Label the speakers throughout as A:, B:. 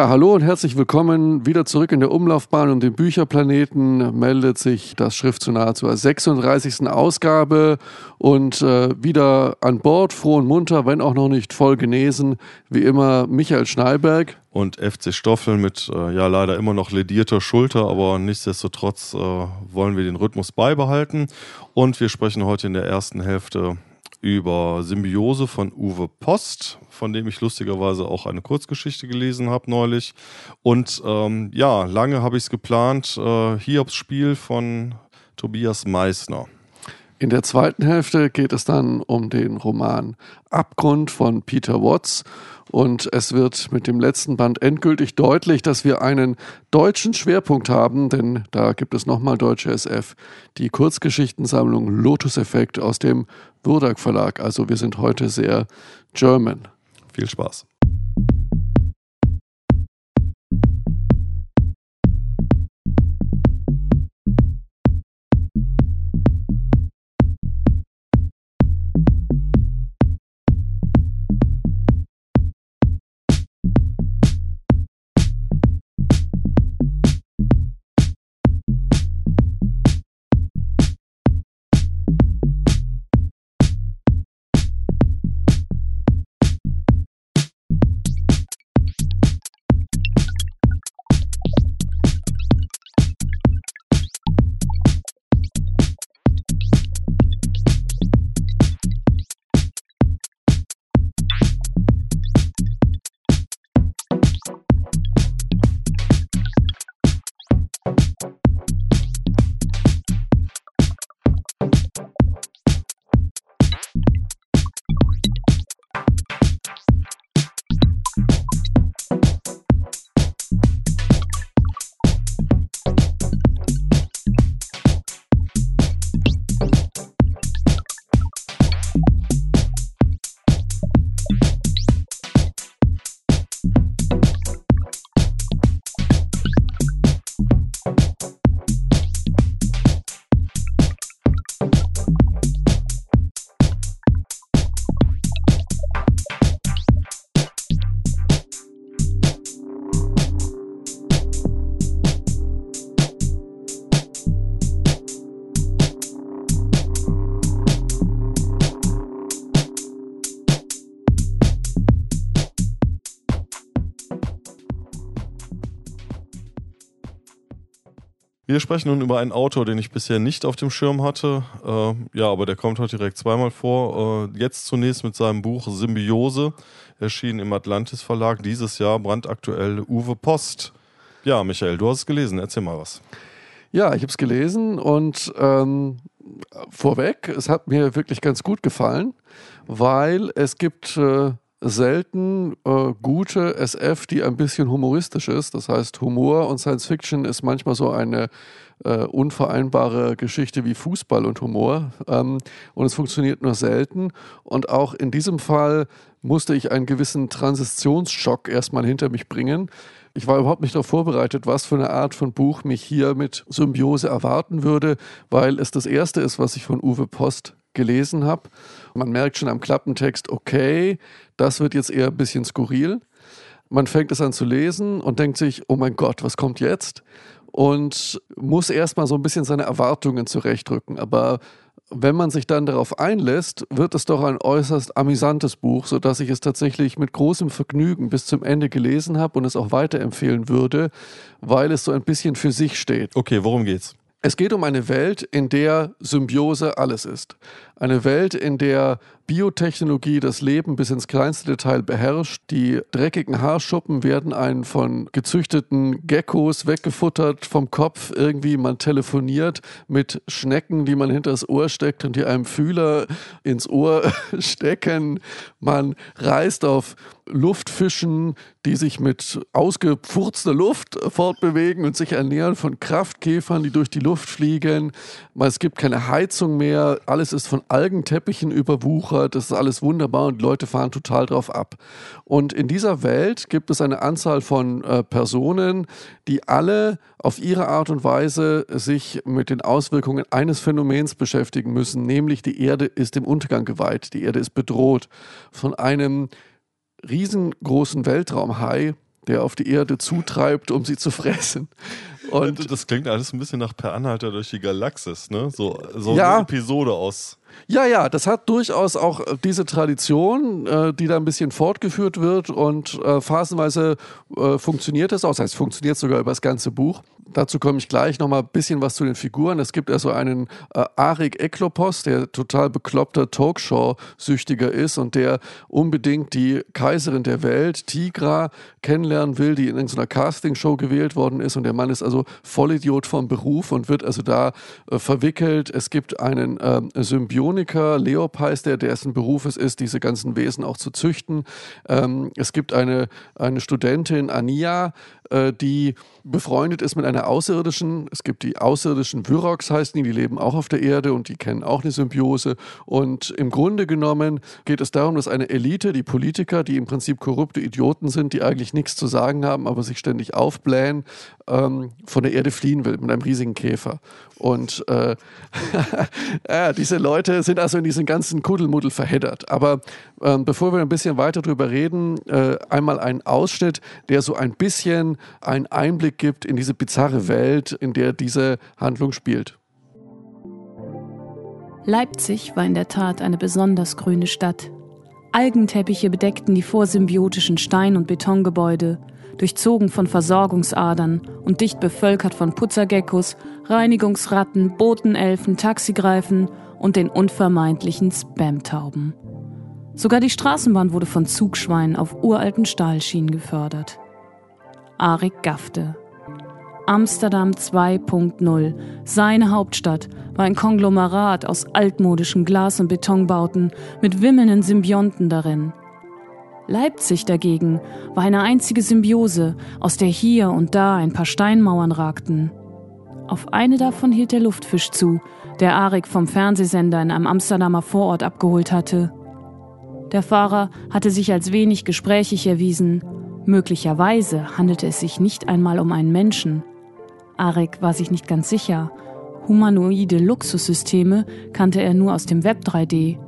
A: Ja, hallo und herzlich willkommen. Wieder zurück in der Umlaufbahn um den Bücherplaneten meldet sich das Schrift zu nahezu zur 36. Ausgabe und äh, wieder an Bord, froh und munter, wenn auch noch nicht voll genesen, wie immer Michael Schneiberg.
B: Und FC Stoffel mit äh, ja leider immer noch ledierter Schulter, aber nichtsdestotrotz äh, wollen wir den Rhythmus beibehalten. Und wir sprechen heute in der ersten Hälfte über Symbiose von Uwe Post, von dem ich lustigerweise auch eine Kurzgeschichte gelesen habe neulich. Und ähm, ja, lange habe ich es geplant, äh, Hiobs Spiel von Tobias Meissner.
A: In der zweiten Hälfte geht es dann um den Roman Abgrund von Peter Watts und es wird mit dem letzten Band endgültig deutlich, dass wir einen deutschen Schwerpunkt haben, denn da gibt es nochmal deutsche SF, die Kurzgeschichtensammlung Lotus Effekt aus dem Würdag Verlag. Also wir sind heute sehr German.
B: Viel Spaß. Wir sprechen nun über einen Autor, den ich bisher nicht auf dem Schirm hatte. Äh, ja, aber der kommt heute direkt zweimal vor. Äh, jetzt zunächst mit seinem Buch Symbiose, erschienen im Atlantis Verlag dieses Jahr, brandaktuell Uwe Post. Ja, Michael, du hast es gelesen. Erzähl mal was.
A: Ja, ich habe es gelesen und ähm, vorweg, es hat mir wirklich ganz gut gefallen, weil es gibt äh, selten äh, gute SF, die ein bisschen humoristisch ist. Das heißt, Humor und Science Fiction ist manchmal so eine äh, unvereinbare Geschichte wie Fußball und Humor. Ähm, und es funktioniert nur selten. Und auch in diesem Fall musste ich einen gewissen Transitionsschock erstmal hinter mich bringen. Ich war überhaupt nicht darauf vorbereitet, was für eine Art von Buch mich hier mit Symbiose erwarten würde, weil es das erste ist, was ich von Uwe Post gelesen habe. Man merkt schon am Klappentext, okay, das wird jetzt eher ein bisschen skurril. Man fängt es an zu lesen und denkt sich, oh mein Gott, was kommt jetzt? Und muss erstmal so ein bisschen seine Erwartungen zurechtrücken. Aber wenn man sich dann darauf einlässt, wird es doch ein äußerst amüsantes Buch, sodass ich es tatsächlich mit großem Vergnügen bis zum Ende gelesen habe und es auch weiterempfehlen würde, weil es so ein bisschen für sich steht.
B: Okay, worum geht's?
A: Es geht um eine Welt, in der Symbiose alles ist. Eine Welt, in der Biotechnologie das Leben bis ins kleinste Detail beherrscht. Die dreckigen Haarschuppen werden einen von gezüchteten Geckos weggefuttert vom Kopf. Irgendwie man telefoniert mit Schnecken, die man hinter das Ohr steckt und die einem Fühler ins Ohr stecken. Man reist auf Luftfischen, die sich mit ausgefurzter Luft fortbewegen und sich ernähren von Kraftkäfern, die durch die Luft fliegen. Es gibt keine Heizung mehr. Alles ist von Algenteppichen überwuchert, das ist alles wunderbar und Leute fahren total drauf ab. Und in dieser Welt gibt es eine Anzahl von äh, Personen, die alle auf ihre Art und Weise sich mit den Auswirkungen eines Phänomens beschäftigen müssen, nämlich die Erde ist dem Untergang geweiht, die Erde ist bedroht von einem riesengroßen Weltraumhai, der auf die Erde zutreibt, um sie zu fressen.
B: Und das klingt alles ein bisschen nach Per Anhalter durch die Galaxis, ne? So, so ja, eine Episode aus.
A: Ja, ja, das hat durchaus auch diese Tradition, äh, die da ein bisschen fortgeführt wird und äh, phasenweise äh, funktioniert es auch. Das heißt, funktioniert sogar über das ganze Buch. Dazu komme ich gleich noch mal ein bisschen was zu den Figuren. Es gibt also einen äh, Arik Eklopos, der total bekloppter Talkshow-Süchtiger ist und der unbedingt die Kaiserin der Welt, Tigra, kennenlernen will, die in irgendeiner Castingshow gewählt worden ist. Und der Mann ist also Vollidiot vom Beruf und wird also da äh, verwickelt. Es gibt einen äh, Symbioniker, Leop heißt der, dessen Beruf es ist, diese ganzen Wesen auch zu züchten. Ähm, es gibt eine, eine Studentin, Ania, die befreundet ist mit einer außerirdischen. Es gibt die außerirdischen Vyrox, heißen die, die leben auch auf der Erde und die kennen auch eine Symbiose. Und im Grunde genommen geht es darum, dass eine Elite, die Politiker, die im Prinzip korrupte Idioten sind, die eigentlich nichts zu sagen haben, aber sich ständig aufblähen, ähm, von der Erde fliehen will mit einem riesigen Käfer. Und äh, ja, diese Leute sind also in diesen ganzen Kuddelmuddel verheddert. Aber ähm, bevor wir ein bisschen weiter darüber reden, äh, einmal ein Ausschnitt, der so ein bisschen einen Einblick gibt in diese bizarre Welt, in der diese Handlung spielt.
C: Leipzig war in der Tat eine besonders grüne Stadt. Algenteppiche bedeckten die vorsymbiotischen Stein- und Betongebäude, durchzogen von Versorgungsadern und dicht bevölkert von Putzergeckos, Reinigungsratten, Botenelfen, Taxigreifen und den unvermeidlichen Spamtauben. Sogar die Straßenbahn wurde von Zugschweinen auf uralten Stahlschienen gefördert. Arik gaffte. Amsterdam 2.0, seine Hauptstadt, war ein Konglomerat aus altmodischen Glas- und Betonbauten mit wimmelnden Symbionten darin. Leipzig dagegen war eine einzige Symbiose, aus der hier und da ein paar Steinmauern ragten. Auf eine davon hielt der Luftfisch zu, der Arik vom Fernsehsender in einem Amsterdamer Vorort abgeholt hatte. Der Fahrer hatte sich als wenig gesprächig erwiesen. Möglicherweise handelte es sich nicht einmal um einen Menschen. Arik war sich nicht ganz sicher. Humanoide Luxussysteme kannte er nur aus dem Web 3D.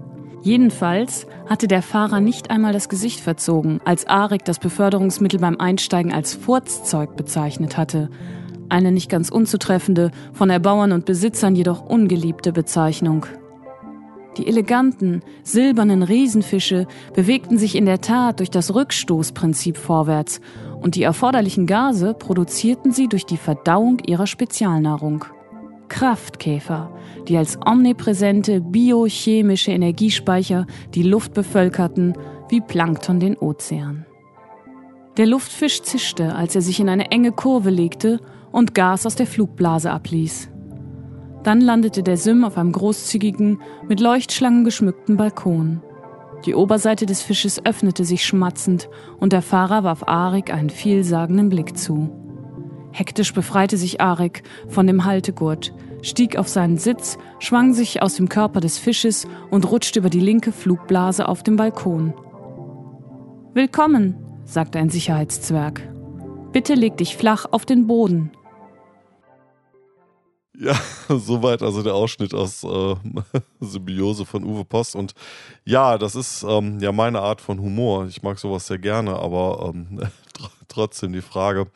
C: Jedenfalls hatte der Fahrer nicht einmal das Gesicht verzogen, als Arik das Beförderungsmittel beim Einsteigen als Furzzeug bezeichnet hatte. Eine nicht ganz unzutreffende, von Erbauern und Besitzern jedoch ungeliebte Bezeichnung. Die eleganten, silbernen Riesenfische bewegten sich in der Tat durch das Rückstoßprinzip vorwärts und die erforderlichen Gase produzierten sie durch die Verdauung ihrer Spezialnahrung. Kraftkäfer, die als omnipräsente biochemische Energiespeicher die Luft bevölkerten, wie Plankton den Ozean. Der Luftfisch zischte, als er sich in eine enge Kurve legte und Gas aus der Flugblase abließ. Dann landete der Sim auf einem großzügigen, mit Leuchtschlangen geschmückten Balkon. Die Oberseite des Fisches öffnete sich schmatzend und der Fahrer warf Arik einen vielsagenden Blick zu. Hektisch befreite sich Arik von dem Haltegurt, stieg auf seinen Sitz, schwang sich aus dem Körper des Fisches und rutschte über die linke Flugblase auf dem Balkon. Willkommen, sagte ein Sicherheitszwerg. Bitte leg dich flach auf den Boden.
B: Ja, soweit also der Ausschnitt aus äh, Symbiose von Uwe Post. Und ja, das ist ähm, ja meine Art von Humor. Ich mag sowas sehr gerne, aber ähm, trotzdem die Frage,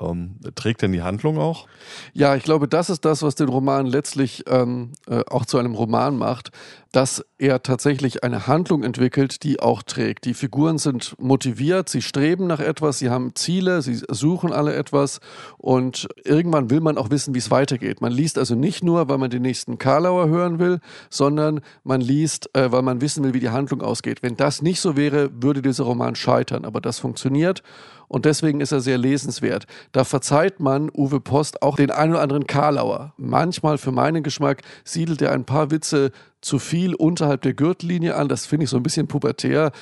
B: ähm, trägt denn die Handlung auch?
A: Ja, ich glaube, das ist das, was den Roman letztlich ähm, äh, auch zu einem Roman macht, dass er tatsächlich eine Handlung entwickelt, die auch trägt. Die Figuren sind motiviert, sie streben nach etwas, sie haben Ziele, sie suchen alle etwas und irgendwann will man auch wissen, wie es weitergeht. Man liest also nicht nur, weil man den nächsten Karlauer hören will, sondern man liest, äh, weil man wissen will, wie die Handlung ausgeht. Wenn das nicht so wäre, würde dieser Roman scheitern, aber das funktioniert und deswegen ist er sehr lesenswert. Da verzeiht man Uwe Post auch den einen oder anderen Karlauer. Manchmal, für meinen Geschmack, siedelt er ein paar Witze zu viel unterhalb der Gürtellinie an. Das finde ich so ein bisschen pubertär.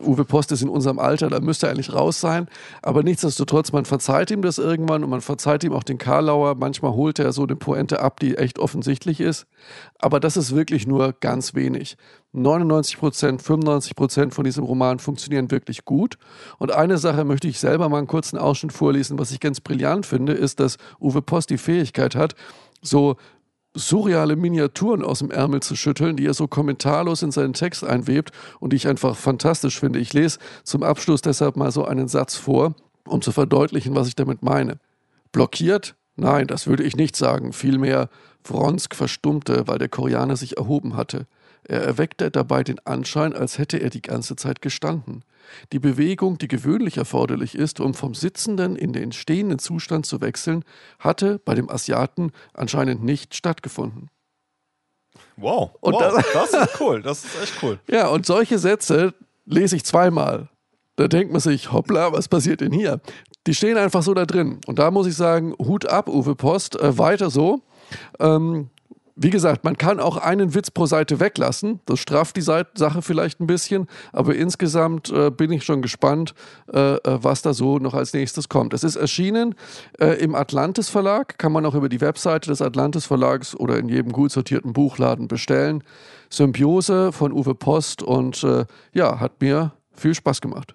A: Uh, Uwe Post ist in unserem Alter, da müsste er eigentlich raus sein. Aber nichtsdestotrotz, man verzeiht ihm das irgendwann und man verzeiht ihm auch den Karlauer. Manchmal holt er so eine Pointe ab, die echt offensichtlich ist. Aber das ist wirklich nur ganz wenig. 99 Prozent, 95 Prozent von diesem Roman funktionieren wirklich gut. Und eine Sache möchte ich selber mal einen kurzen Ausschnitt vorlesen, was ich ganz brillant finde, ist, dass Uwe Post die Fähigkeit hat, so surreale Miniaturen aus dem Ärmel zu schütteln, die er so kommentarlos in seinen Text einwebt und die ich einfach fantastisch finde. Ich lese zum Abschluss deshalb mal so einen Satz vor. um zu verdeutlichen, was ich damit meine. Blockiert? Nein, das würde ich nicht sagen. Vielmehr Wronsk verstummte, weil der Koreaner sich erhoben hatte. Er erweckte dabei den Anschein, als hätte er die ganze Zeit gestanden. Die Bewegung, die gewöhnlich erforderlich ist, um vom sitzenden in den stehenden Zustand zu wechseln, hatte bei dem Asiaten anscheinend nicht stattgefunden.
B: Wow, und wow, das, das ist cool, das ist echt cool.
A: Ja, und solche Sätze lese ich zweimal. Da denkt man sich, hoppla, was passiert denn hier? Die stehen einfach so da drin. Und da muss ich sagen, Hut ab, Uwe Post, äh, weiter so. Ähm, wie gesagt, man kann auch einen Witz pro Seite weglassen. Das strafft die Sache vielleicht ein bisschen, aber insgesamt äh, bin ich schon gespannt, äh, äh, was da so noch als nächstes kommt. Es ist erschienen äh, im Atlantis Verlag, kann man auch über die Webseite des Atlantis Verlags oder in jedem gut sortierten Buchladen bestellen. Symbiose von Uwe Post und äh, ja, hat mir viel Spaß gemacht.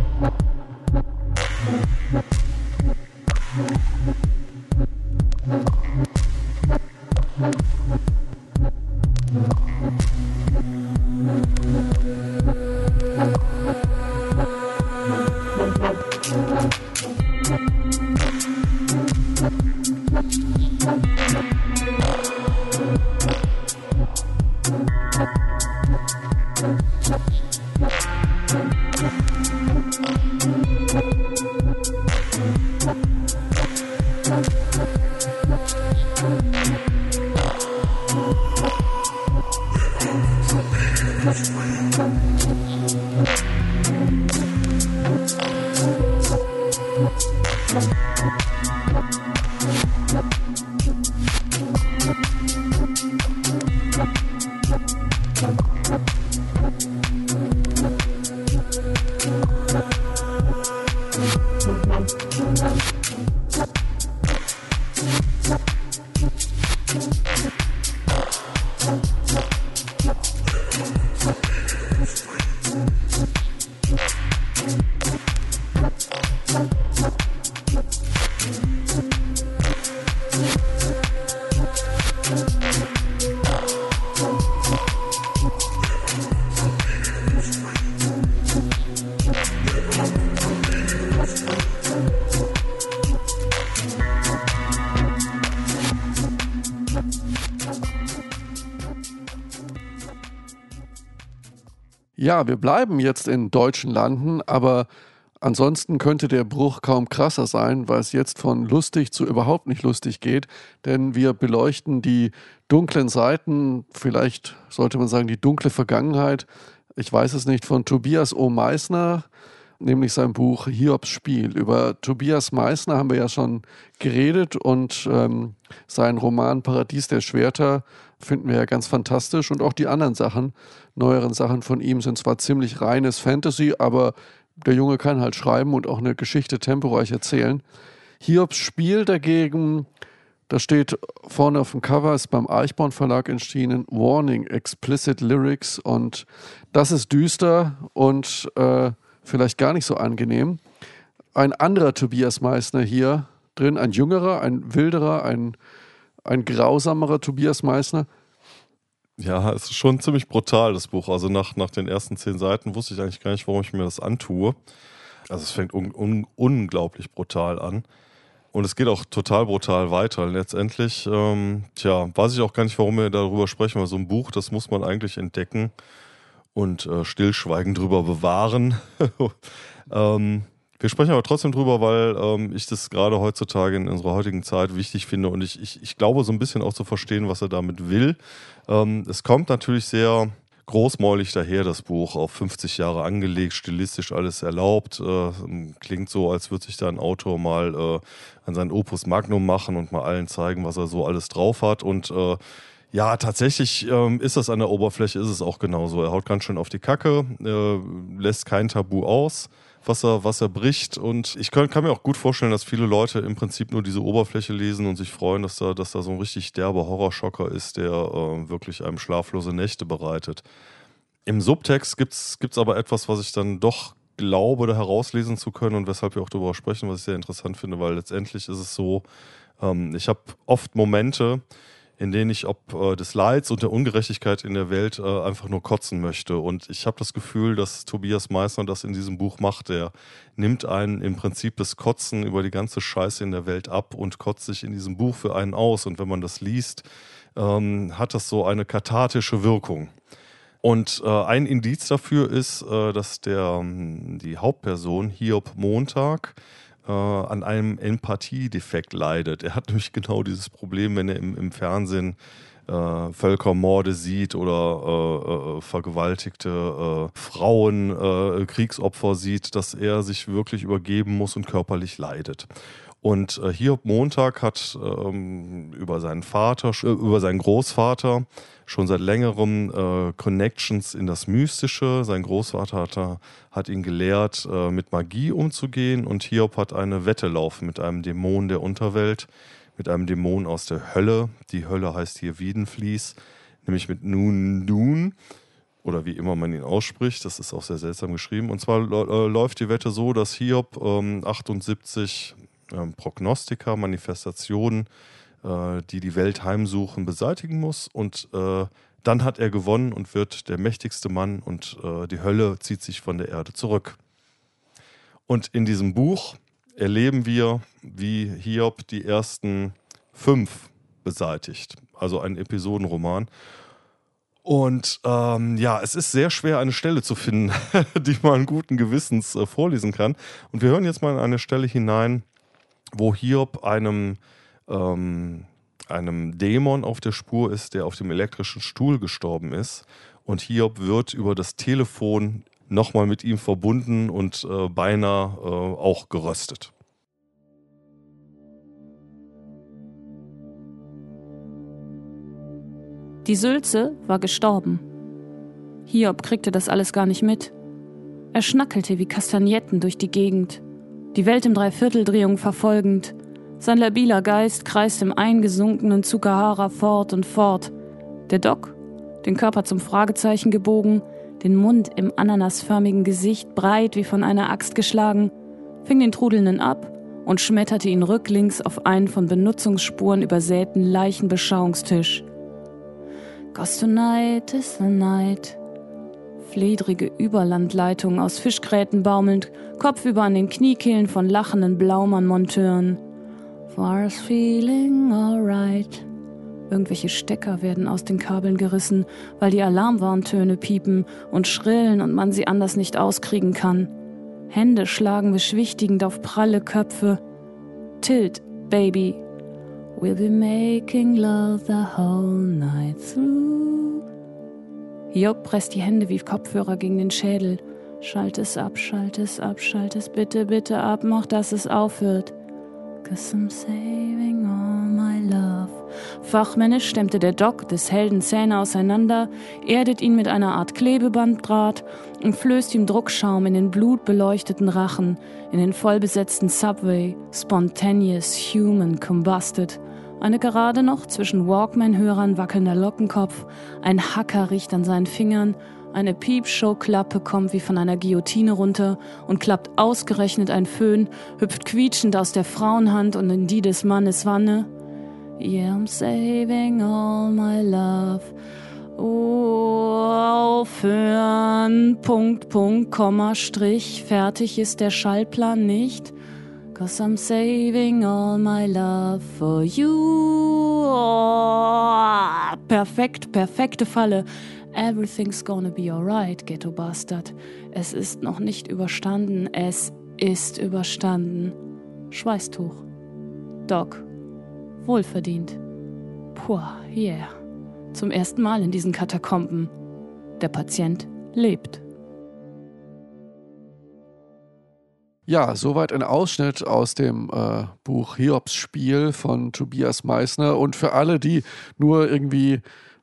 A: Ja, wir bleiben jetzt in deutschen Landen, aber ansonsten könnte der Bruch kaum krasser sein, weil es jetzt von lustig zu überhaupt nicht lustig geht, denn wir beleuchten die dunklen Seiten, vielleicht sollte man sagen die dunkle Vergangenheit, ich weiß es nicht, von Tobias O. Meissner, nämlich sein Buch Hiobs Spiel. Über Tobias Meissner haben wir ja schon geredet und ähm, sein Roman Paradies der Schwerter finden wir ja ganz fantastisch und auch die anderen Sachen, neueren Sachen von ihm sind zwar ziemlich reines Fantasy, aber der Junge kann halt schreiben und auch eine Geschichte temporeich erzählen. Hiobs Spiel dagegen, da steht vorne auf dem Cover, ist beim Eichborn Verlag erschienen, Warning, Explicit Lyrics und das ist düster und äh, vielleicht gar nicht so angenehm. Ein anderer Tobias Meissner hier drin, ein jüngerer, ein wilderer, ein ein grausamerer Tobias Meissner.
B: Ja, es ist schon ziemlich brutal, das Buch. Also nach, nach den ersten zehn Seiten wusste ich eigentlich gar nicht, warum ich mir das antue. Also es fängt un, un, unglaublich brutal an. Und es geht auch total brutal weiter. Letztendlich, ähm, tja, weiß ich auch gar nicht, warum wir darüber sprechen, weil so ein Buch, das muss man eigentlich entdecken und äh, stillschweigend drüber bewahren. ähm, wir sprechen aber trotzdem drüber, weil ähm, ich das gerade heutzutage in unserer heutigen Zeit wichtig finde und ich, ich, ich glaube so ein bisschen auch zu verstehen, was er damit will. Ähm, es kommt natürlich sehr großmäulig daher, das Buch, auf 50 Jahre angelegt, stilistisch alles erlaubt. Äh, klingt so, als würde sich da ein Autor mal äh, an sein Opus Magnum machen und mal allen zeigen, was er so alles drauf hat. Und äh, ja, tatsächlich ähm, ist das an der Oberfläche, ist es auch genauso. Er haut ganz schön auf die Kacke, äh, lässt kein Tabu aus was er, was er bricht. Und ich kann, kann, mir auch gut vorstellen, dass viele Leute im Prinzip nur diese Oberfläche lesen und sich freuen, dass da, dass da so ein richtig derber Horrorschocker ist, der äh, wirklich einem schlaflose Nächte bereitet. Im Subtext gibt es aber etwas, was ich dann doch glaube, da herauslesen zu können und weshalb wir auch darüber sprechen, was ich sehr interessant finde, weil letztendlich ist es so, ähm, ich habe oft Momente, in denen ich ob äh, des Leids und der Ungerechtigkeit in der Welt äh, einfach nur kotzen möchte. Und ich habe das Gefühl, dass Tobias Meissner das in diesem Buch macht. Er nimmt einen im Prinzip das Kotzen über die ganze Scheiße in der Welt ab und kotzt sich in diesem Buch für einen aus. Und wenn man das liest, ähm, hat das so eine kathartische Wirkung. Und äh, ein Indiz dafür ist, äh, dass der, ähm, die Hauptperson Hiob Montag äh, an einem Empathiedefekt leidet. Er hat nämlich genau dieses Problem, wenn er im, im Fernsehen äh, Völkermorde sieht oder äh, äh, vergewaltigte äh, Frauen, äh, Kriegsopfer sieht, dass er sich wirklich übergeben muss und körperlich leidet. Und äh, Hiob Montag hat ähm, über seinen Vater, äh, über seinen Großvater schon seit längerem äh, Connections in das Mystische. Sein Großvater hat, hat ihn gelehrt, äh, mit Magie umzugehen und Hiob hat eine Wette laufen mit einem Dämon der Unterwelt, mit einem Dämon aus der Hölle. Die Hölle heißt hier Wiedenfließ, nämlich mit Nun Nun oder wie immer man ihn ausspricht. Das ist auch sehr seltsam geschrieben. Und zwar äh, läuft die Wette so, dass Hiob ähm, 78 ähm, Prognostika, Manifestationen, äh, die die Welt heimsuchen, beseitigen muss. Und äh, dann hat er gewonnen und wird der mächtigste Mann und äh, die Hölle zieht sich von der Erde zurück. Und in diesem Buch erleben wir, wie Hiob die ersten fünf beseitigt. Also ein Episodenroman. Und ähm, ja, es ist sehr schwer, eine Stelle zu finden, die man guten Gewissens äh, vorlesen kann. Und wir hören jetzt mal in eine Stelle hinein, wo Hiob einem, ähm, einem Dämon auf der Spur ist, der auf dem elektrischen Stuhl gestorben ist. Und Hiob wird über das Telefon nochmal mit ihm verbunden und äh, beinahe äh, auch geröstet.
C: Die Sülze war gestorben. Hiob kriegte das alles gar nicht mit. Er schnackelte wie Kastagnetten durch die Gegend die Welt im Dreivierteldrehung verfolgend. Sein labiler Geist kreist im eingesunkenen Tsukahara fort und fort. Der Doc, den Körper zum Fragezeichen gebogen, den Mund im ananasförmigen Gesicht breit wie von einer Axt geschlagen, fing den Trudelnden ab und schmetterte ihn rücklings auf einen von Benutzungsspuren übersäten Leichenbeschauungstisch. Cause tonight is the night, Fledrige Überlandleitungen aus Fischgräten baumelnd, kopfüber an den Kniekehlen von lachenden Blaumann-Monteuren. Far's feeling alright. Irgendwelche Stecker werden aus den Kabeln gerissen, weil die Alarmwarntöne piepen und schrillen und man sie anders nicht auskriegen kann. Hände schlagen beschwichtigend auf pralle Köpfe. Tilt, Baby. We'll be making love the whole night through. Jörg presst die Hände wie Kopfhörer gegen den Schädel. Schalt es ab, schalt es ab, schalt es bitte, bitte ab, mach, dass es aufhört. Cause I'm saving all my love. Fachmännisch stemmte der Doc des Helden Zähne auseinander, erdet ihn mit einer Art Klebebanddraht und flößt ihm Druckschaum in den blutbeleuchteten Rachen, in den vollbesetzten Subway, spontaneous, human, combusted. Eine gerade noch zwischen Walkman-Hörern wackelnder Lockenkopf, ein Hacker riecht an seinen Fingern, eine Piepshow-Klappe kommt wie von einer Guillotine runter und klappt ausgerechnet ein Föhn, hüpft quietschend aus der Frauenhand und in die des Mannes Wanne. Yeah, I'm saving all my love. Oh, aufhören. Punkt, Punkt, Komma, Strich. Fertig ist der Schallplan nicht. Cause I'm saving all my love for you. Oh, perfekt, perfekte Falle. Everything's gonna be alright, Ghetto Bastard. Es ist noch nicht überstanden. Es ist überstanden. Schweißtuch. Doc. Wohlverdient. Puh, yeah. Zum ersten Mal in diesen Katakomben. Der Patient lebt.
A: Ja, soweit ein Ausschnitt aus dem äh, Buch Hiobs Spiel von Tobias Meissner. Und für alle, die nur irgendwie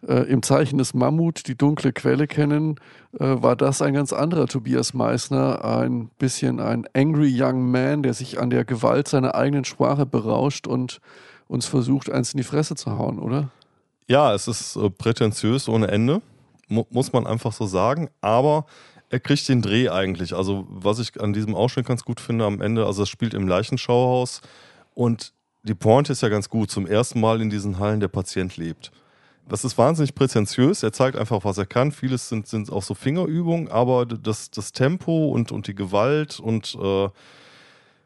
A: äh, im Zeichen des Mammut die dunkle Quelle kennen, äh, war das ein ganz anderer Tobias Meissner, ein bisschen ein angry young man, der sich an der Gewalt seiner eigenen Sprache berauscht und uns versucht, eins in die Fresse zu hauen, oder?
B: Ja, es ist äh, prätentiös ohne Ende, mu muss man einfach so sagen, aber er kriegt den Dreh eigentlich. Also, was ich an diesem Ausschnitt ganz gut finde am Ende, also es spielt im Leichenschauhaus und die Pointe ist ja ganz gut. Zum ersten Mal in diesen Hallen der Patient lebt. Das ist wahnsinnig prätentiös. Er zeigt einfach, was er kann. Vieles sind, sind auch so Fingerübungen, aber das, das Tempo und, und die Gewalt und, äh,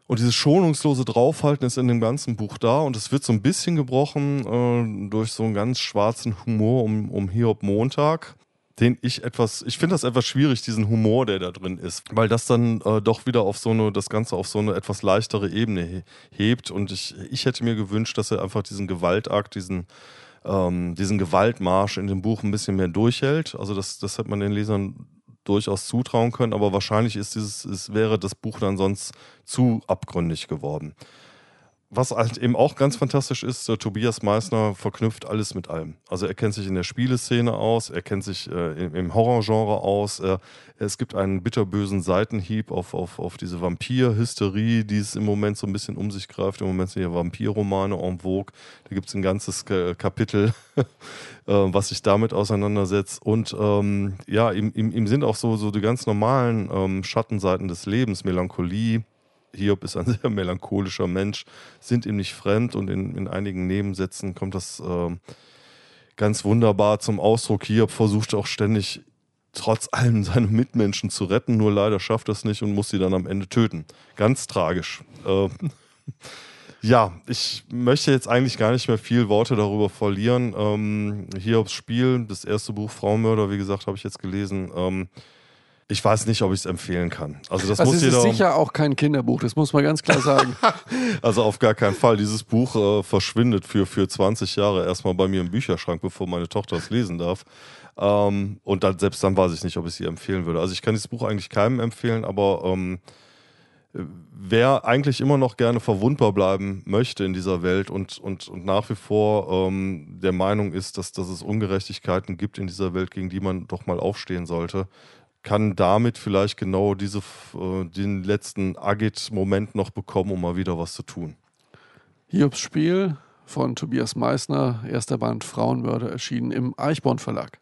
B: und dieses schonungslose Draufhalten ist in dem ganzen Buch da und es wird so ein bisschen gebrochen äh, durch so einen ganz schwarzen Humor um, um Hiob Montag den ich etwas, ich finde das etwas schwierig, diesen Humor, der da drin ist, weil das dann äh, doch wieder auf so eine, das Ganze auf so eine etwas leichtere Ebene he hebt. Und ich, ich hätte mir gewünscht, dass er einfach diesen Gewaltakt, diesen, ähm, diesen Gewaltmarsch in dem Buch ein bisschen mehr durchhält. Also das, das hätte man den Lesern durchaus zutrauen können, aber wahrscheinlich ist dieses, ist, wäre das Buch dann sonst zu abgründig geworden was halt eben auch ganz fantastisch ist, äh, Tobias Meissner verknüpft alles mit allem. Also er kennt sich in der Spieleszene aus, er kennt sich äh, im, Horrorgenre aus, äh, es gibt einen bitterbösen Seitenhieb auf, auf, auf diese Vampir-Hysterie, die es im Moment so ein bisschen um sich greift. Im Moment sind ja Vampirromane en vogue. Da gibt es ein ganzes Kapitel, äh, was sich damit auseinandersetzt. Und ähm, ja, ihm, ihm, ihm sind auch so, so die ganz normalen ähm, Schattenseiten des Lebens, Melancholie, Hiob ist ein sehr melancholischer Mensch, sind ihm nicht fremd und in, in einigen Nebensätzen kommt das äh, ganz wunderbar zum Ausdruck. Hiob versucht auch ständig trotz allem seine Mitmenschen zu retten, nur leider schafft er es nicht und muss sie dann am Ende töten. Ganz tragisch. Äh, ja, ich möchte jetzt eigentlich gar nicht mehr viel Worte darüber verlieren. Ähm, Hiobs Spiel, das erste Buch Frauenmörder, wie gesagt, habe ich jetzt gelesen. Ähm, ich weiß nicht, ob ich es empfehlen kann. Also das
A: also
B: muss
A: es ist sicher auch kein Kinderbuch, das muss man ganz klar sagen.
B: also auf gar keinen Fall. Dieses Buch äh, verschwindet für, für 20 Jahre erstmal bei mir im Bücherschrank, bevor meine Tochter es lesen darf. Ähm, und dann, selbst dann weiß ich nicht, ob ich sie empfehlen würde. Also ich kann dieses Buch eigentlich keinem empfehlen, aber ähm, wer eigentlich immer noch gerne verwundbar bleiben möchte in dieser Welt und, und, und nach wie vor ähm, der Meinung ist, dass, dass es Ungerechtigkeiten gibt in dieser Welt, gegen die man doch mal aufstehen sollte, kann damit vielleicht genau diese, äh, den letzten Agit-Moment noch bekommen, um mal wieder was zu tun.
A: Hiobs Spiel von Tobias Meissner, erster Band Frauenmörder, erschienen im Eichborn Verlag.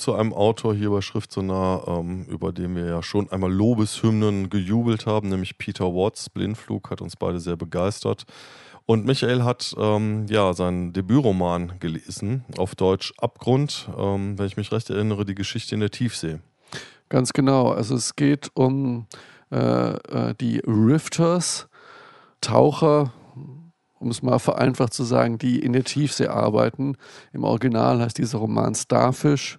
B: Zu einem Autor hier bei Schrift so nah, ähm, über den wir ja schon einmal Lobeshymnen gejubelt haben, nämlich Peter Watts. Blindflug hat uns beide sehr begeistert. Und Michael hat ähm, ja seinen Debütroman gelesen, auf Deutsch Abgrund, ähm, wenn ich mich recht erinnere, die Geschichte in der Tiefsee.
A: Ganz genau. Also es geht um äh, äh die Rifters, Taucher, um es mal vereinfacht zu sagen, die in der Tiefsee arbeiten. Im Original heißt dieser Roman Starfish,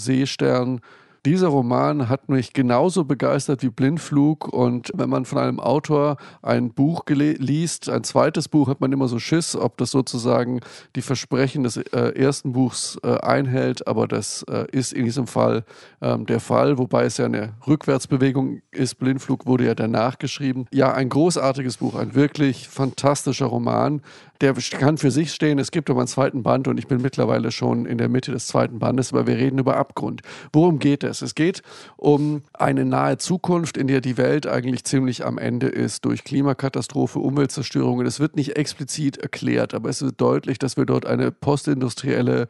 A: Seestern. Dieser Roman hat mich genauso begeistert wie Blindflug und wenn man von einem Autor ein Buch liest, ein zweites Buch, hat man immer so Schiss, ob das sozusagen die Versprechen des äh, ersten Buchs äh, einhält, aber das äh, ist in diesem Fall ähm, der Fall, wobei es ja eine Rückwärtsbewegung ist. Blindflug wurde ja danach geschrieben. Ja, ein großartiges Buch, ein wirklich fantastischer Roman, der kann für sich stehen. Es gibt aber einen zweiten Band und ich bin mittlerweile schon in der Mitte des zweiten Bandes, aber wir reden über Abgrund. Worum geht es? Es geht um eine nahe Zukunft, in der die Welt eigentlich ziemlich am Ende ist durch Klimakatastrophe, Umweltzerstörung. Und es wird nicht explizit erklärt, aber es wird deutlich, dass wir dort eine postindustrielle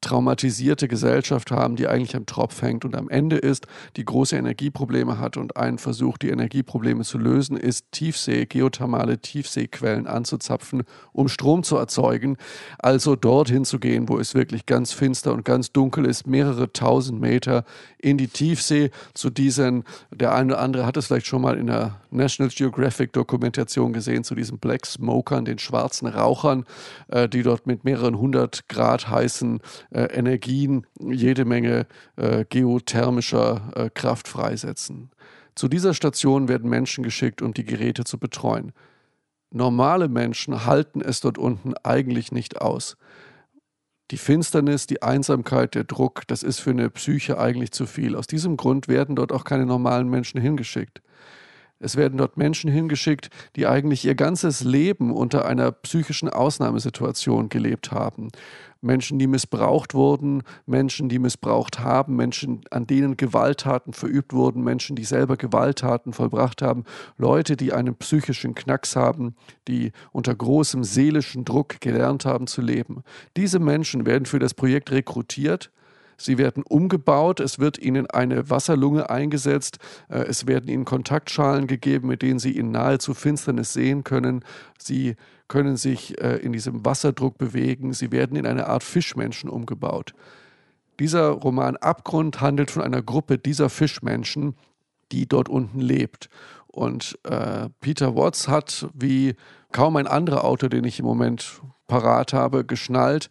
A: traumatisierte Gesellschaft haben, die eigentlich am Tropf hängt und am Ende ist, die große Energieprobleme hat und ein Versuch, die Energieprobleme zu lösen, ist Tiefsee, geothermale Tiefseequellen anzuzapfen, um Strom zu erzeugen. Also dorthin zu gehen, wo es wirklich ganz finster und ganz dunkel ist, mehrere tausend Meter in die Tiefsee zu diesen, der eine oder andere hat es vielleicht schon mal in der National Geographic Dokumentation gesehen, zu diesen Black Smokern, den schwarzen Rauchern, äh, die dort mit mehreren hundert Grad heißen äh, Energien jede Menge äh, geothermischer äh, Kraft freisetzen. Zu dieser Station werden Menschen geschickt, um die Geräte zu betreuen. Normale Menschen halten es dort unten eigentlich nicht aus. Die Finsternis, die Einsamkeit, der Druck, das ist für eine Psyche eigentlich zu viel. Aus diesem Grund werden dort auch keine normalen Menschen hingeschickt. Es werden dort Menschen hingeschickt, die eigentlich ihr ganzes Leben unter einer psychischen Ausnahmesituation gelebt haben. Menschen, die missbraucht wurden, Menschen, die missbraucht haben, Menschen, an denen Gewalttaten verübt wurden, Menschen, die selber Gewalttaten vollbracht haben, Leute, die einen psychischen Knacks haben, die unter großem seelischen Druck gelernt haben zu leben. Diese Menschen werden für das Projekt rekrutiert Sie werden umgebaut, es wird ihnen eine Wasserlunge eingesetzt, äh, es werden ihnen Kontaktschalen gegeben, mit denen sie in nahezu Finsternis sehen können. Sie können sich äh, in diesem Wasserdruck bewegen, sie werden in eine Art Fischmenschen umgebaut. Dieser Roman Abgrund handelt von einer Gruppe dieser Fischmenschen, die dort unten lebt. Und äh, Peter Watts hat, wie kaum ein anderer Autor, den ich im Moment parat habe, geschnallt,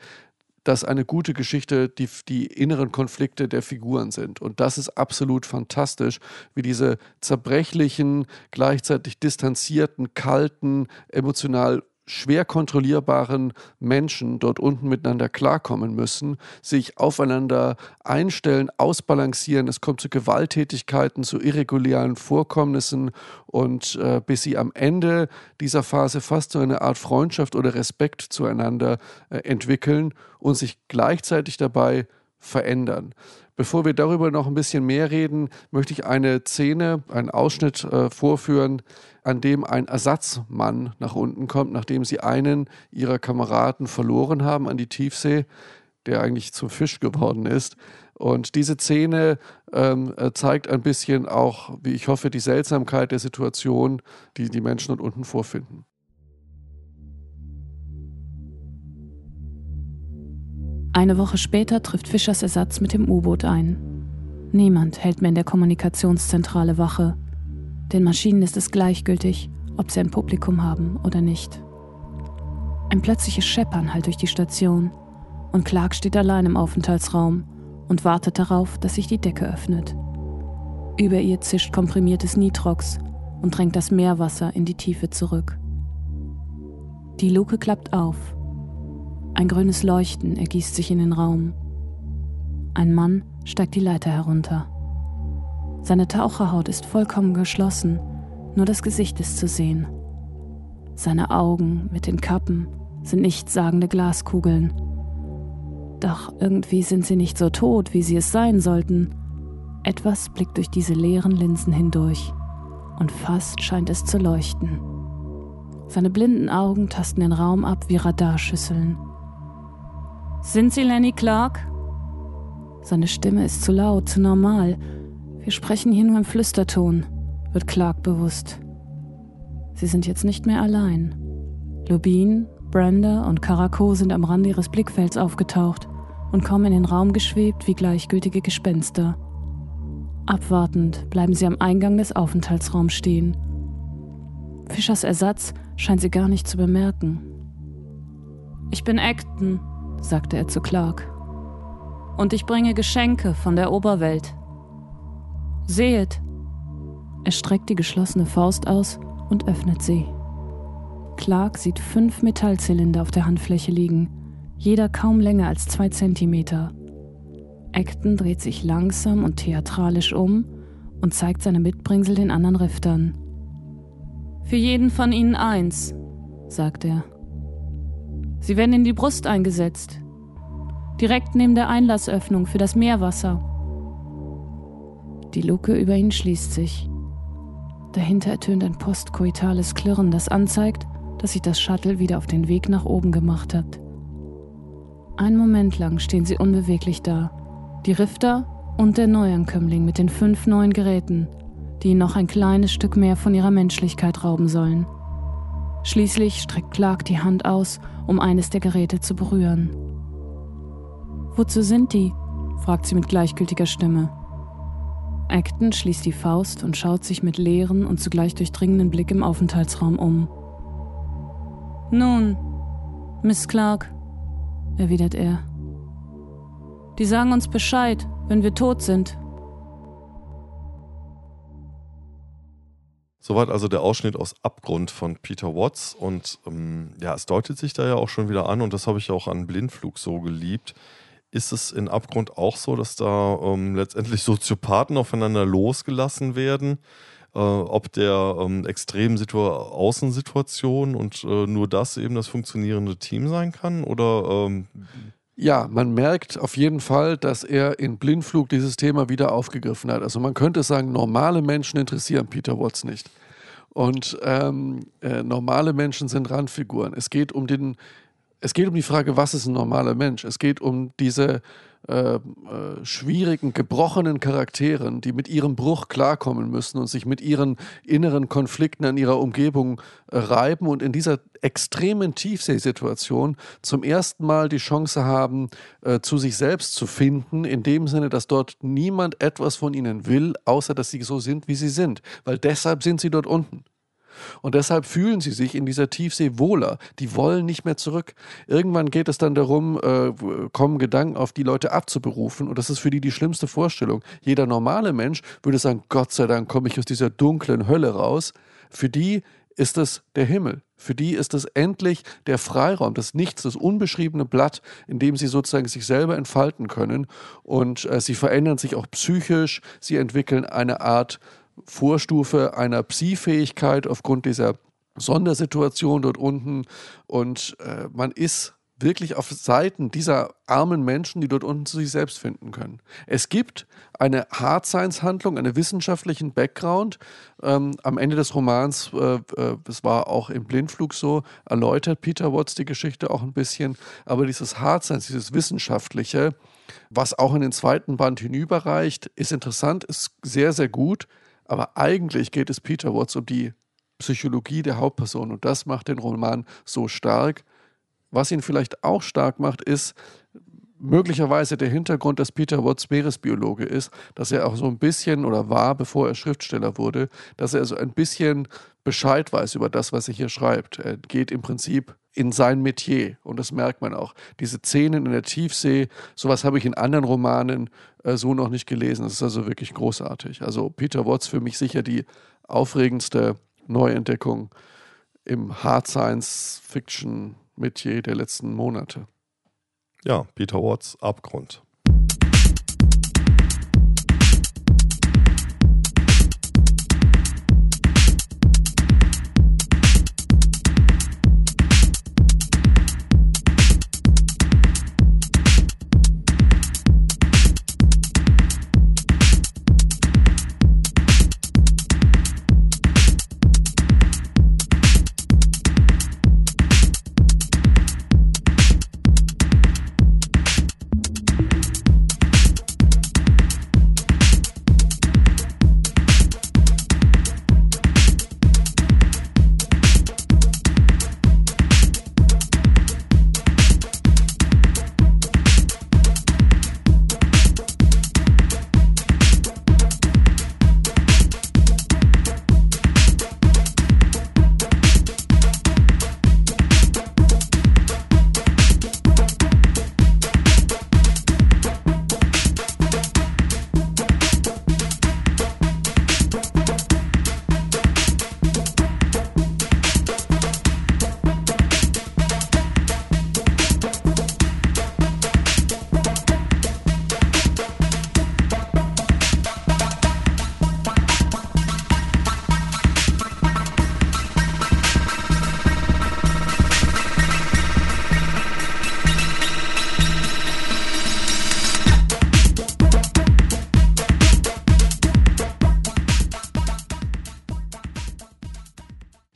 A: dass eine gute Geschichte die, die inneren Konflikte der Figuren sind. Und das ist absolut fantastisch, wie diese zerbrechlichen, gleichzeitig distanzierten, kalten, emotional schwer kontrollierbaren Menschen dort unten miteinander klarkommen müssen, sich aufeinander einstellen, ausbalancieren. Es kommt zu Gewalttätigkeiten, zu irregulären Vorkommnissen und äh, bis sie am Ende dieser Phase fast so eine Art Freundschaft oder Respekt zueinander äh, entwickeln und sich gleichzeitig dabei verändern. Bevor wir darüber noch ein bisschen mehr reden, möchte ich eine Szene, einen Ausschnitt äh, vorführen, an dem ein Ersatzmann nach unten kommt, nachdem sie einen ihrer Kameraden verloren haben an die Tiefsee, der eigentlich zum Fisch geworden ist. Und diese Szene ähm, äh, zeigt ein bisschen auch, wie ich hoffe, die Seltsamkeit der Situation, die die Menschen dort unten vorfinden.
C: Eine Woche später trifft Fischers Ersatz mit dem U-Boot ein. Niemand hält mehr in der Kommunikationszentrale Wache. Den Maschinen ist es gleichgültig, ob sie ein Publikum haben oder nicht. Ein plötzliches Scheppern halt durch die Station und Clark steht allein im Aufenthaltsraum und wartet darauf, dass sich die Decke öffnet. Über ihr zischt komprimiertes Nitrox und drängt das Meerwasser in die Tiefe zurück. Die Luke klappt auf ein grünes Leuchten ergießt sich in den Raum. Ein Mann steigt die Leiter herunter. Seine Taucherhaut ist vollkommen geschlossen, nur das Gesicht ist zu sehen. Seine Augen mit den Kappen sind nichtssagende Glaskugeln. Doch irgendwie sind sie nicht so tot, wie sie es sein sollten. Etwas blickt durch diese leeren Linsen hindurch und fast scheint es zu leuchten. Seine blinden Augen tasten den Raum ab wie Radarschüsseln. Sind Sie Lenny Clark? Seine Stimme ist zu laut, zu normal. Wir sprechen hier nur im Flüsterton, wird Clark bewusst. Sie sind jetzt nicht mehr allein. Lubin, Brenda und Karako sind am Rand ihres Blickfelds aufgetaucht und kommen in den Raum geschwebt wie gleichgültige Gespenster. Abwartend bleiben sie am Eingang des Aufenthaltsraums stehen. Fischers Ersatz scheint sie gar nicht zu bemerken. Ich bin Acton, sagte er zu Clark. Und ich bringe Geschenke von der Oberwelt. Sehet! Er streckt die geschlossene Faust aus und öffnet sie. Clark sieht fünf Metallzylinder auf der Handfläche liegen, jeder kaum länger als zwei Zentimeter. Acton dreht sich langsam und theatralisch um und zeigt seine Mitbringsel den anderen Riftern. Für jeden von ihnen eins, sagt er. Sie werden in die Brust eingesetzt, direkt neben der Einlassöffnung für das Meerwasser. Die Luke über ihn schließt sich. Dahinter ertönt ein postkoitales Klirren, das anzeigt, dass sich das Shuttle wieder auf den Weg nach oben gemacht hat. Einen Moment lang stehen sie unbeweglich da, die Rifter und der Neuankömmling mit den fünf neuen Geräten, die ihnen noch ein kleines Stück mehr von ihrer Menschlichkeit rauben sollen. Schließlich streckt Clark die Hand aus, um eines der Geräte zu berühren. Wozu sind die? fragt sie mit gleichgültiger Stimme. Acton schließt die Faust und schaut sich mit leeren und zugleich durchdringenden Blick im Aufenthaltsraum um. Nun, Miss Clark, erwidert er. Die sagen uns Bescheid, wenn wir tot sind.
B: Soweit also der Ausschnitt aus Abgrund von Peter Watts. Und ähm, ja, es deutet sich da ja auch schon wieder an, und das habe ich auch an Blindflug so geliebt. Ist es in Abgrund auch so, dass da ähm, letztendlich Soziopathen aufeinander losgelassen werden? äh, ob der ähm, extremen Situ Außensituation und äh, nur das eben das funktionierende Team sein kann? Oder ähm
A: ja, man merkt auf jeden Fall, dass er in Blindflug dieses Thema wieder aufgegriffen hat. Also man könnte sagen, normale Menschen interessieren Peter Watts nicht. Und ähm, äh, normale Menschen sind Randfiguren. Es geht um den, es geht um die Frage, was ist ein normaler Mensch? Es geht um diese äh, äh, schwierigen, gebrochenen Charakteren, die mit ihrem Bruch klarkommen müssen und sich mit ihren inneren Konflikten an ihrer Umgebung äh, reiben und in dieser extremen Tiefseesituation zum ersten Mal die Chance haben, äh, zu sich selbst zu finden, in dem Sinne, dass dort niemand etwas von ihnen will, außer dass sie so sind, wie sie sind, weil deshalb sind sie dort unten. Und deshalb fühlen sie sich in dieser Tiefsee wohler. Die wollen nicht mehr zurück. Irgendwann geht es dann darum, äh, kommen Gedanken auf die Leute abzuberufen. Und das ist für die die schlimmste Vorstellung. Jeder normale Mensch würde sagen, Gott sei Dank komme ich aus dieser dunklen Hölle raus. Für die ist es der Himmel. Für die ist es endlich der Freiraum, das Nichts, das unbeschriebene Blatt, in dem sie sozusagen sich selber entfalten können. Und äh, sie verändern sich auch psychisch. Sie entwickeln eine Art Vorstufe einer Psi-Fähigkeit aufgrund dieser Sondersituation dort unten. Und äh, man ist wirklich auf Seiten dieser armen Menschen, die dort unten zu sich selbst finden können. Es gibt eine Hard Science-Handlung, einen wissenschaftlichen Background. Ähm, am Ende des Romans, äh, äh, war auch im Blindflug so, erläutert Peter Watts die Geschichte auch ein bisschen. Aber dieses Hard Science, dieses Wissenschaftliche, was auch in den zweiten Band hinüberreicht, ist interessant, ist sehr, sehr gut. Aber eigentlich geht es Peter Watts um die Psychologie der Hauptperson und das macht den Roman so stark. Was ihn vielleicht auch stark macht, ist möglicherweise der Hintergrund, dass Peter Watts Meeresbiologe ist, dass er auch so ein bisschen oder war, bevor er Schriftsteller wurde, dass er so ein bisschen Bescheid weiß über das, was er hier schreibt. Er geht im Prinzip in sein Metier und das merkt man auch. Diese Szenen in der Tiefsee, sowas habe ich in anderen Romanen äh, so noch nicht gelesen. Das ist also wirklich großartig. Also Peter Watts für mich sicher die aufregendste Neuentdeckung im Hard Science Fiction Metier der letzten Monate.
B: Ja, Peter Watts Abgrund.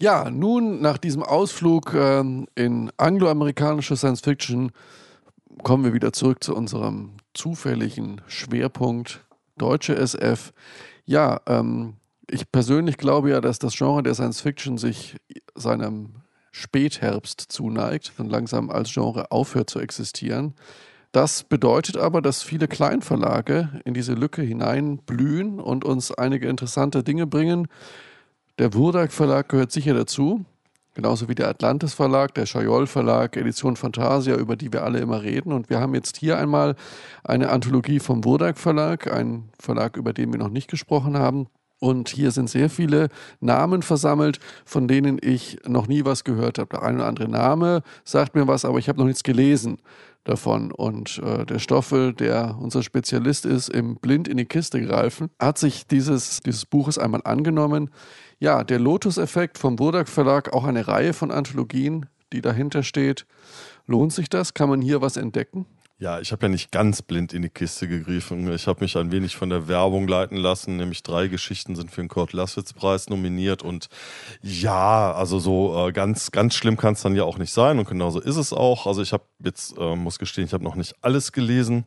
A: Ja, nun nach diesem Ausflug ähm, in angloamerikanische Science Fiction kommen wir wieder zurück zu unserem zufälligen Schwerpunkt deutsche SF. Ja, ähm, ich persönlich glaube ja, dass das Genre der Science Fiction sich seinem Spätherbst zuneigt und langsam als Genre aufhört zu existieren. Das bedeutet aber, dass viele Kleinverlage in diese Lücke hineinblühen und uns einige interessante Dinge bringen. Der Wurdak Verlag gehört sicher dazu, genauso wie der Atlantis Verlag, der Schajol Verlag, Edition Fantasia, über die wir alle immer reden. Und wir haben jetzt hier einmal eine Anthologie vom Wurdak Verlag, ein Verlag, über den wir noch nicht gesprochen haben. Und hier sind sehr viele Namen versammelt, von denen ich noch nie was gehört habe. Der eine oder andere Name sagt mir was, aber ich habe noch nichts gelesen davon. Und äh, der Stoffel, der unser Spezialist ist, im Blind in die Kiste greifen, hat sich dieses, dieses Buches einmal angenommen. Ja, der Lotus-Effekt vom Burdak Verlag, auch eine Reihe von Anthologien, die dahinter steht. Lohnt sich das? Kann man hier was entdecken?
B: Ja, ich habe ja nicht ganz blind in die Kiste gegriffen. Ich habe mich ein wenig von der Werbung leiten lassen. Nämlich drei Geschichten sind für den Kurt Lasswitz-Preis nominiert. Und ja, also so äh, ganz, ganz schlimm kann es dann ja auch nicht sein. Und genauso ist es auch. Also ich habe jetzt, äh, muss gestehen, ich habe noch nicht alles gelesen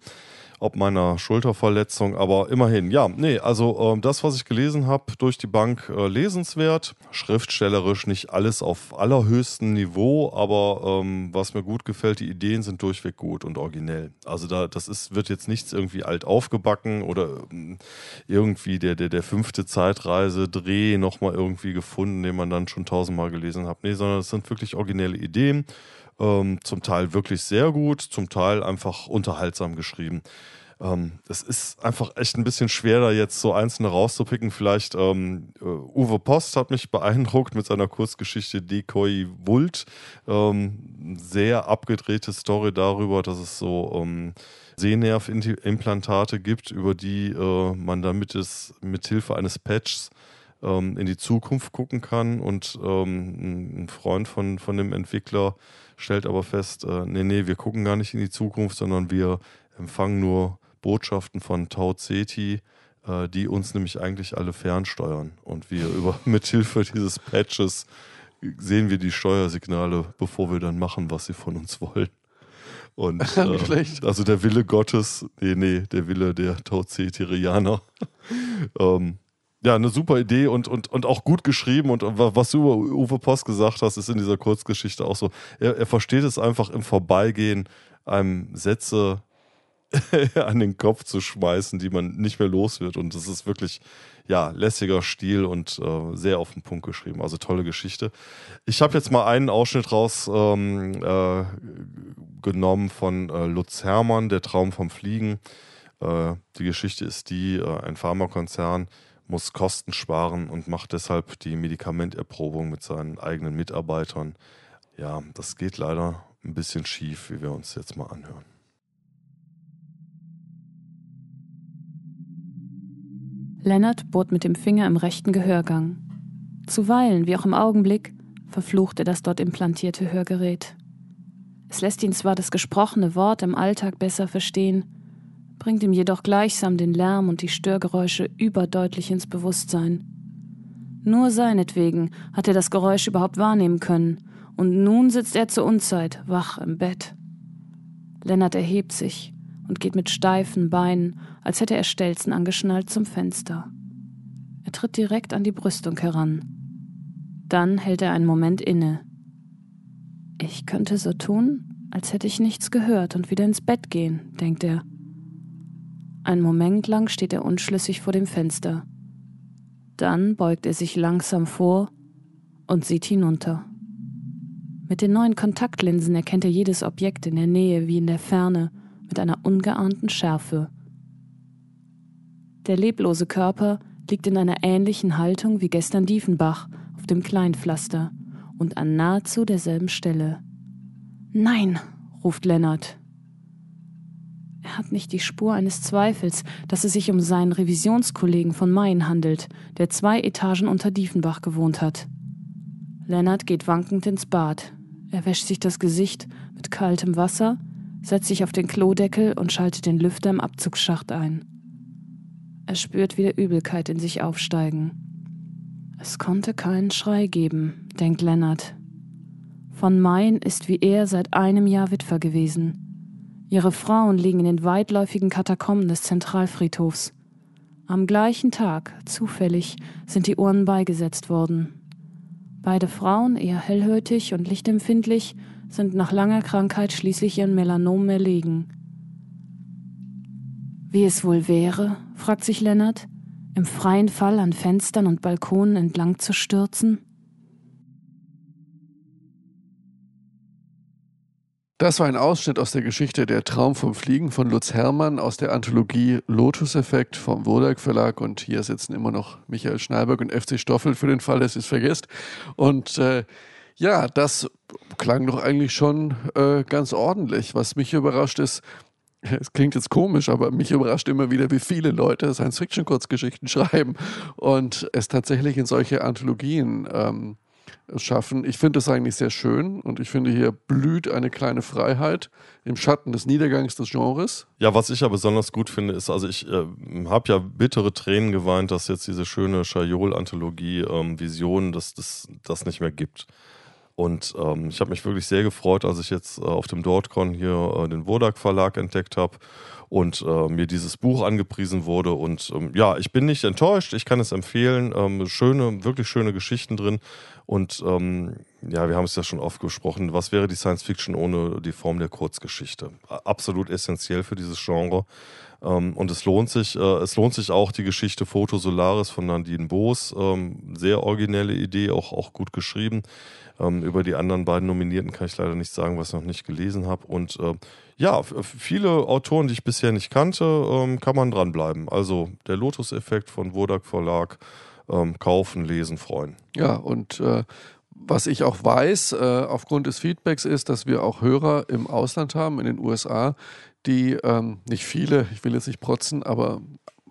B: ob meiner Schulterverletzung, aber immerhin, ja, nee, also äh, das, was ich gelesen habe, durch die Bank äh, lesenswert, schriftstellerisch nicht alles auf allerhöchstem Niveau, aber ähm, was mir gut gefällt, die Ideen sind durchweg gut und originell. Also da, das ist, wird jetzt nichts irgendwie alt aufgebacken oder ähm, irgendwie der, der, der fünfte Zeitreise-Dreh nochmal irgendwie gefunden, den man dann schon tausendmal gelesen hat. Nee, sondern es sind wirklich originelle Ideen ähm, zum Teil wirklich sehr gut, zum Teil einfach unterhaltsam geschrieben. Ähm, es ist einfach echt ein bisschen schwer, da jetzt so einzelne rauszupicken. Vielleicht ähm, uh, Uwe Post hat mich beeindruckt mit seiner Kurzgeschichte Decoy Wult. Ähm, sehr abgedrehte Story darüber, dass es so ähm, Sehnervimplantate gibt, über die äh, man damit es mit Hilfe eines Patches ähm, in die Zukunft gucken kann. Und ähm, ein Freund von, von dem Entwickler stellt aber fest, äh, nee, nee, wir gucken gar nicht in die Zukunft, sondern wir empfangen nur Botschaften von Tau Ceti, äh, die uns nämlich eigentlich alle fernsteuern. Und wir über mithilfe dieses Patches sehen wir die Steuersignale, bevor wir dann machen, was sie von uns wollen. Und äh, also der Wille Gottes, nee, nee, der Wille der Tau Cetirianer. ähm, ja, eine super Idee und, und, und auch gut geschrieben. Und was du über Uwe Post gesagt hast, ist in dieser Kurzgeschichte auch so. Er, er versteht es einfach im Vorbeigehen, einem Sätze an den Kopf zu schmeißen, die man nicht mehr los wird. Und das ist wirklich, ja, lässiger Stil und äh, sehr auf den Punkt geschrieben. Also tolle Geschichte. Ich habe jetzt mal einen Ausschnitt raus ähm, äh, von äh, Lutz Hermann, Der Traum vom Fliegen. Äh, die Geschichte ist die, äh, ein Pharmakonzern muss Kosten sparen und macht deshalb die Medikamenterprobung mit seinen eigenen Mitarbeitern. Ja, das geht leider ein bisschen schief, wie wir uns jetzt mal anhören.
C: Lennart bohrt mit dem Finger im rechten Gehörgang. Zuweilen, wie auch im Augenblick, verflucht er das dort implantierte Hörgerät. Es lässt ihn zwar das gesprochene Wort im Alltag besser verstehen, bringt ihm jedoch gleichsam den Lärm und die Störgeräusche überdeutlich ins Bewusstsein. Nur seinetwegen hat er das Geräusch überhaupt wahrnehmen können, und nun sitzt er zur Unzeit wach im Bett. Lennart erhebt sich und geht mit steifen Beinen, als hätte er Stelzen angeschnallt, zum Fenster. Er tritt direkt an die Brüstung heran. Dann hält er einen Moment inne. Ich könnte so tun, als hätte ich nichts gehört und wieder ins Bett gehen, denkt er. Ein Moment lang steht er unschlüssig vor dem Fenster. Dann beugt er sich langsam vor und sieht hinunter. Mit den neuen Kontaktlinsen erkennt er jedes Objekt in der Nähe wie in der Ferne mit einer ungeahnten Schärfe. Der leblose Körper liegt in einer ähnlichen Haltung wie gestern Diefenbach auf dem Kleinpflaster und an nahezu derselben Stelle. Nein, ruft Lennart. Er hat nicht die Spur eines Zweifels, dass es sich um seinen Revisionskollegen von Main handelt, der zwei Etagen unter Diefenbach gewohnt hat. Lennart geht wankend ins Bad. Er wäscht sich das Gesicht mit kaltem Wasser, setzt sich auf den Klodeckel und schaltet den Lüfter im Abzugsschacht ein. Er spürt wieder Übelkeit in sich aufsteigen. Es konnte keinen Schrei geben, denkt Lennart. Von Main ist wie er seit einem Jahr Witwer gewesen. Ihre Frauen liegen in den weitläufigen Katakomben des Zentralfriedhofs. Am gleichen Tag, zufällig, sind die Urnen beigesetzt worden. Beide Frauen, eher hellhötig und lichtempfindlich, sind nach langer Krankheit schließlich ihren Melanom erlegen. Wie es wohl wäre, fragt sich Lennart, im freien Fall an Fenstern und Balkonen entlang zu stürzen?
A: Das war ein Ausschnitt aus der Geschichte Der Traum vom Fliegen von Lutz Herrmann aus der Anthologie Lotus-Effekt vom Wodak Verlag. Und hier sitzen immer noch Michael Schneiberg und FC Stoffel für den Fall, dass ihr es vergesst. Und äh, ja, das klang doch eigentlich schon äh, ganz ordentlich. Was mich überrascht ist, es klingt jetzt komisch, aber mich überrascht immer wieder, wie viele Leute Science-Fiction-Kurzgeschichten schreiben und es tatsächlich in solche Anthologien ähm, schaffen. Ich finde das eigentlich sehr schön und ich finde, hier blüht eine kleine Freiheit im Schatten des Niedergangs des Genres.
B: Ja, was ich ja besonders gut finde, ist, also ich äh, habe ja bittere Tränen geweint, dass jetzt diese schöne Chayol-Anthologie ähm, Visionen, dass das, das nicht mehr gibt. Und ähm, ich habe mich wirklich sehr gefreut, als ich jetzt äh, auf dem Dortcon hier äh, den Wodak Verlag entdeckt habe und äh, mir dieses Buch angepriesen wurde. Und ähm, ja, ich bin nicht enttäuscht, ich kann es empfehlen. Ähm, schöne, wirklich schöne Geschichten drin. Und ähm, ja, wir haben es ja schon oft gesprochen. Was wäre die Science Fiction ohne die Form der Kurzgeschichte? Absolut essentiell für dieses Genre. Ähm, und es lohnt sich, äh, es lohnt sich auch die Geschichte Foto Solaris von Nadine Boos. Ähm, sehr originelle Idee, auch, auch gut geschrieben. Ähm, über die anderen beiden Nominierten kann ich leider nicht sagen, was ich noch nicht gelesen habe. Und äh, ja, viele Autoren, die ich bisher nicht kannte, ähm, kann man dranbleiben. Also der Lotus-Effekt von Wodak Verlag, ähm, kaufen, lesen, freuen.
A: Ja, und äh, was ich auch weiß, äh, aufgrund des Feedbacks ist, dass wir auch Hörer im Ausland haben, in den USA, die ähm, nicht viele, ich will jetzt nicht protzen, aber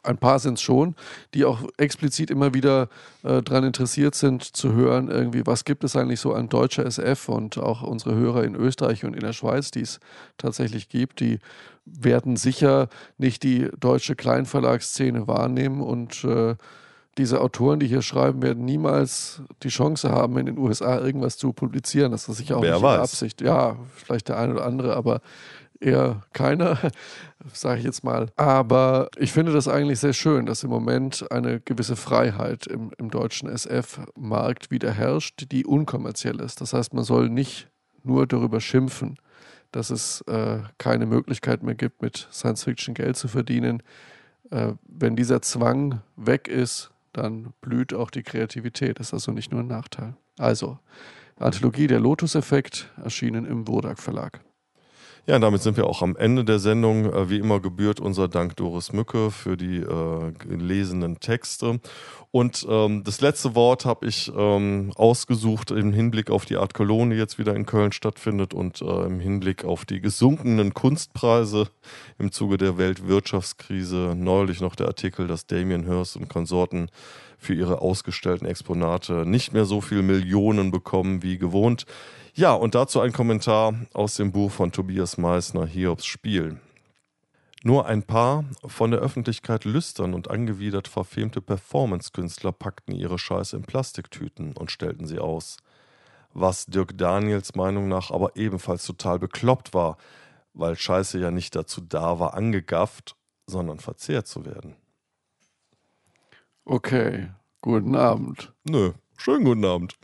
A: ein paar sind es schon, die auch explizit immer wieder äh, daran interessiert sind zu hören, irgendwie, was gibt es eigentlich so an deutscher SF und auch unsere Hörer in Österreich und in der Schweiz, die es tatsächlich gibt, die werden sicher nicht die deutsche Kleinverlagsszene wahrnehmen und äh, diese Autoren, die hier schreiben, werden niemals die Chance haben, in den USA irgendwas zu publizieren. Das ist sicher auch
B: Wer
A: nicht
B: weiß.
A: Absicht. Ja, vielleicht der eine oder andere, aber eher keiner, sage ich jetzt mal. Aber ich finde das eigentlich sehr schön, dass im Moment eine gewisse Freiheit im, im deutschen SF-Markt wieder herrscht, die unkommerziell ist. Das heißt, man soll nicht nur darüber schimpfen, dass es äh, keine Möglichkeit mehr gibt, mit Science Fiction Geld zu verdienen. Äh, wenn dieser Zwang weg ist, dann blüht auch die Kreativität. Das ist also nicht nur ein Nachteil. Also, Anthologie Der Lotus-Effekt, erschienen im Wodak Verlag.
B: Ja, damit sind wir auch am Ende der Sendung. Äh, wie immer gebührt unser Dank Doris Mücke für die äh, gelesenen Texte. Und ähm, das letzte Wort habe ich ähm, ausgesucht im Hinblick auf die Art Cologne, die jetzt wieder in Köln stattfindet und äh, im Hinblick auf die gesunkenen Kunstpreise im Zuge der Weltwirtschaftskrise. Neulich noch der Artikel, dass Damien Hirst und Konsorten für ihre ausgestellten Exponate nicht mehr so viel Millionen bekommen wie gewohnt. Ja, und dazu ein Kommentar aus dem Buch von Tobias Meissner, Hiobs Spiel. Nur ein paar von der Öffentlichkeit lüstern und angewidert verfemte Performance-Künstler packten ihre Scheiße in Plastiktüten und stellten sie aus. Was Dirk Daniels Meinung nach aber ebenfalls total bekloppt war, weil Scheiße ja nicht dazu da war, angegafft, sondern verzehrt zu werden.
A: Okay, guten Abend.
B: Nö, schönen guten Abend.